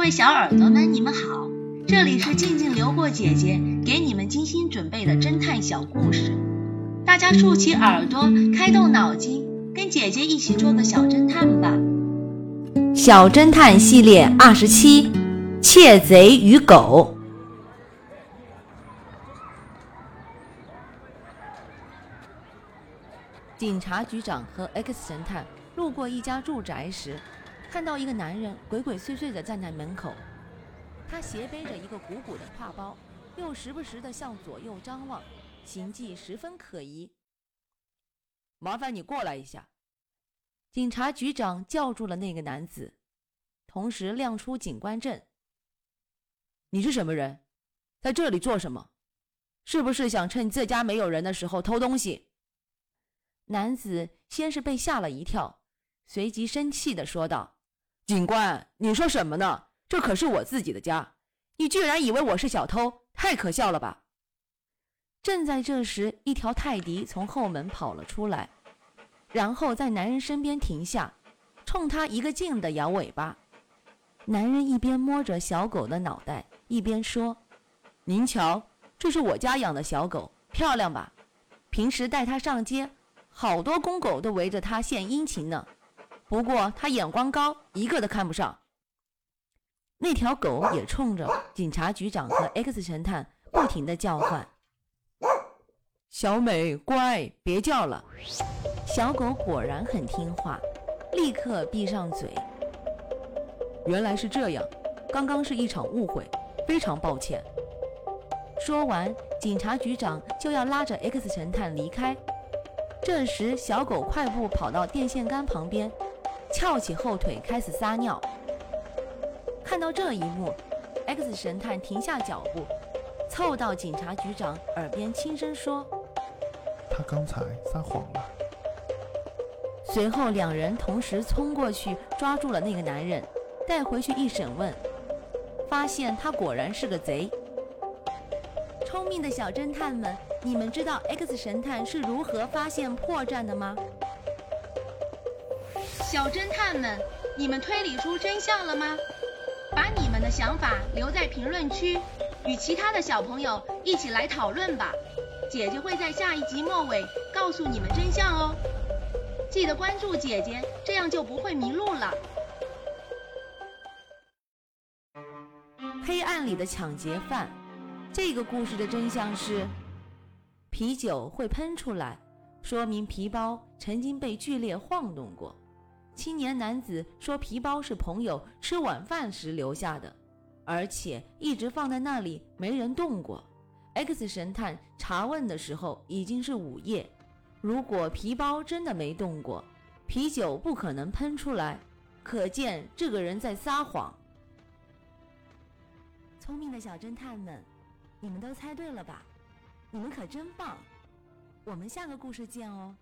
位小耳朵们，你们好，这里是静静流过姐姐给你们精心准备的侦探小故事，大家竖起耳朵，开动脑筋，跟姐姐一起做个小侦探吧。小侦探系列二十七：窃贼与狗。警察局长和 X 神探路过一家住宅时。看到一个男人鬼鬼祟祟地站在门口，他斜背着一个鼓鼓的挎包，又时不时地向左右张望，行迹十分可疑。麻烦你过来一下，警察局长叫住了那个男子，同时亮出警官证。你是什么人？在这里做什么？是不是想趁这家没有人的时候偷东西？男子先是被吓了一跳，随即生气地说道。警官，你说什么呢？这可是我自己的家，你居然以为我是小偷，太可笑了吧！正在这时，一条泰迪从后门跑了出来，然后在男人身边停下，冲他一个劲的摇尾巴。男人一边摸着小狗的脑袋，一边说：“您瞧，这是我家养的小狗，漂亮吧？平时带它上街，好多公狗都围着它献殷勤呢。”不过他眼光高，一个都看不上。那条狗也冲着警察局长和 X 神探不停地叫唤：“小美，乖，别叫了。”小狗果然很听话，立刻闭上嘴。原来是这样，刚刚是一场误会，非常抱歉。说完，警察局长就要拉着 X 神探离开。这时，小狗快步跑到电线杆旁边。翘起后腿开始撒尿。看到这一幕，X 神探停下脚步，凑到警察局长耳边轻声说：“他刚才撒谎了。”随后两人同时冲过去抓住了那个男人，带回去一审问，发现他果然是个贼。聪明的小侦探们，你们知道 X 神探是如何发现破绽的吗？小侦探们，你们推理出真相了吗？把你们的想法留在评论区，与其他的小朋友一起来讨论吧。姐姐会在下一集末尾告诉你们真相哦。记得关注姐姐，这样就不会迷路了。黑暗里的抢劫犯，这个故事的真相是：啤酒会喷出来，说明皮包曾经被剧烈晃动过。青年男子说：“皮包是朋友吃晚饭时留下的，而且一直放在那里，没人动过。”X 神探查问的时候已经是午夜，如果皮包真的没动过，啤酒不可能喷出来，可见这个人在撒谎。聪明的小侦探们，你们都猜对了吧？你们可真棒！我们下个故事见哦。